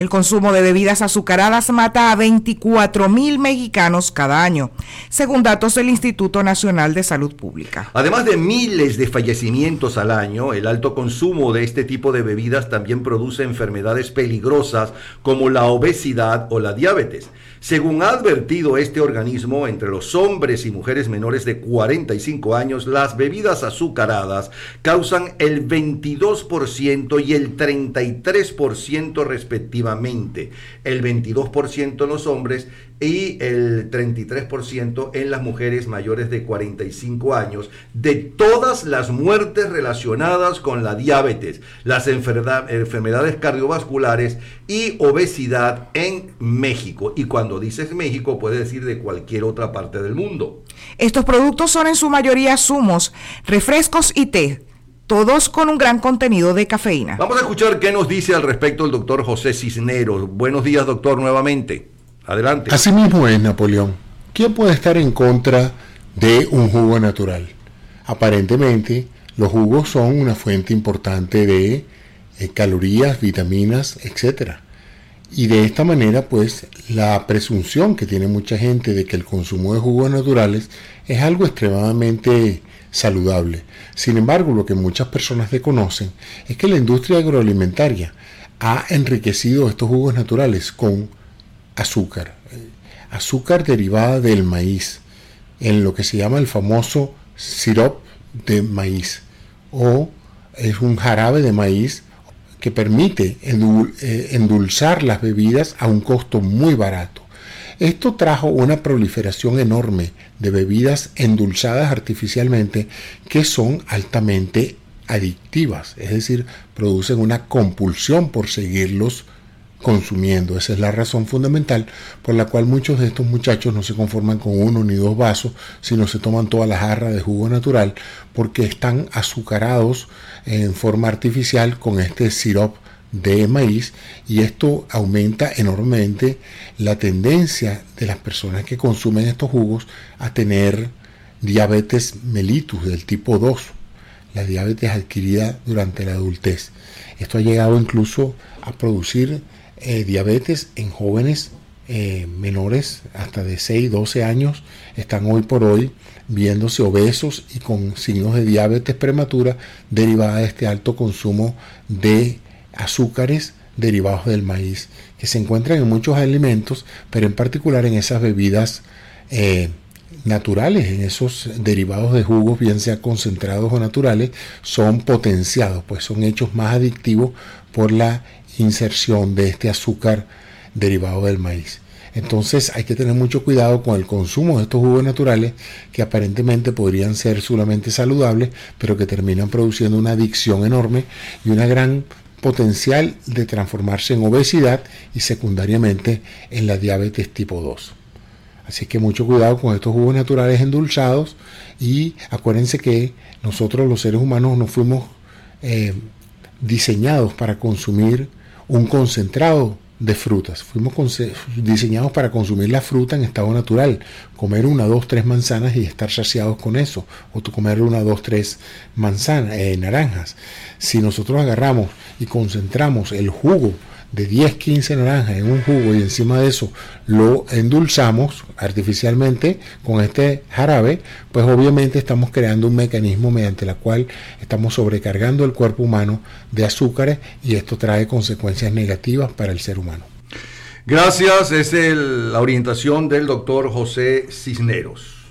El consumo de bebidas azucaradas mata a 24 mil mexicanos cada año, según datos del Instituto Nacional de Salud Pública. Además de miles de fallecimientos al año, el alto consumo de este tipo de bebidas también produce enfermedades peligrosas como la obesidad o la diabetes. Según ha advertido este organismo, entre los hombres y mujeres menores de 45 años, las bebidas azucaradas causan el 22% y el 33% respectivamente. El 22% en los hombres y el 33% en las mujeres mayores de 45 años de todas las muertes relacionadas con la diabetes, las enfermedades cardiovasculares y obesidad en México. Y cuando dices México, puede decir de cualquier otra parte del mundo. Estos productos son en su mayoría zumos, refrescos y té todos con un gran contenido de cafeína. Vamos a escuchar qué nos dice al respecto el doctor José Cisneros. Buenos días, doctor, nuevamente. Adelante. Así mismo es, Napoleón. ¿Quién puede estar en contra de un jugo natural? Aparentemente, los jugos son una fuente importante de eh, calorías, vitaminas, etc. Y de esta manera, pues, la presunción que tiene mucha gente de que el consumo de jugos naturales es algo extremadamente saludable. Sin embargo, lo que muchas personas desconocen es que la industria agroalimentaria ha enriquecido estos jugos naturales con azúcar, azúcar derivada del maíz, en lo que se llama el famoso sirop de maíz, o es un jarabe de maíz que permite eh, endulzar las bebidas a un costo muy barato. Esto trajo una proliferación enorme de bebidas endulzadas artificialmente que son altamente adictivas, es decir, producen una compulsión por seguirlos consumiendo. Esa es la razón fundamental por la cual muchos de estos muchachos no se conforman con uno ni dos vasos, sino se toman toda la jarra de jugo natural porque están azucarados en forma artificial con este sirope de maíz y esto aumenta enormemente la tendencia de las personas que consumen estos jugos a tener diabetes mellitus del tipo 2, la diabetes adquirida durante la adultez. Esto ha llegado incluso a producir eh, diabetes en jóvenes eh, menores hasta de 6, 12 años, están hoy por hoy viéndose obesos y con signos de diabetes prematura derivada de este alto consumo de azúcares derivados del maíz, que se encuentran en muchos alimentos, pero en particular en esas bebidas eh, naturales, en esos derivados de jugos, bien sea concentrados o naturales, son potenciados, pues son hechos más adictivos por la inserción de este azúcar derivado del maíz. Entonces hay que tener mucho cuidado con el consumo de estos jugos naturales que aparentemente podrían ser solamente saludables, pero que terminan produciendo una adicción enorme y una gran potencial de transformarse en obesidad y secundariamente en la diabetes tipo 2. Así que mucho cuidado con estos jugos naturales endulzados y acuérdense que nosotros los seres humanos no fuimos eh, diseñados para consumir un concentrado de frutas. Fuimos diseñados para consumir la fruta en estado natural, comer una, dos, tres manzanas y estar saciados con eso, o comer una, dos, tres manzanas, eh, naranjas. Si nosotros agarramos y concentramos el jugo de 10, 15 naranjas en un jugo y encima de eso lo endulzamos artificialmente con este jarabe, pues obviamente estamos creando un mecanismo mediante el cual estamos sobrecargando el cuerpo humano de azúcares y esto trae consecuencias negativas para el ser humano. Gracias, es la orientación del doctor José Cisneros.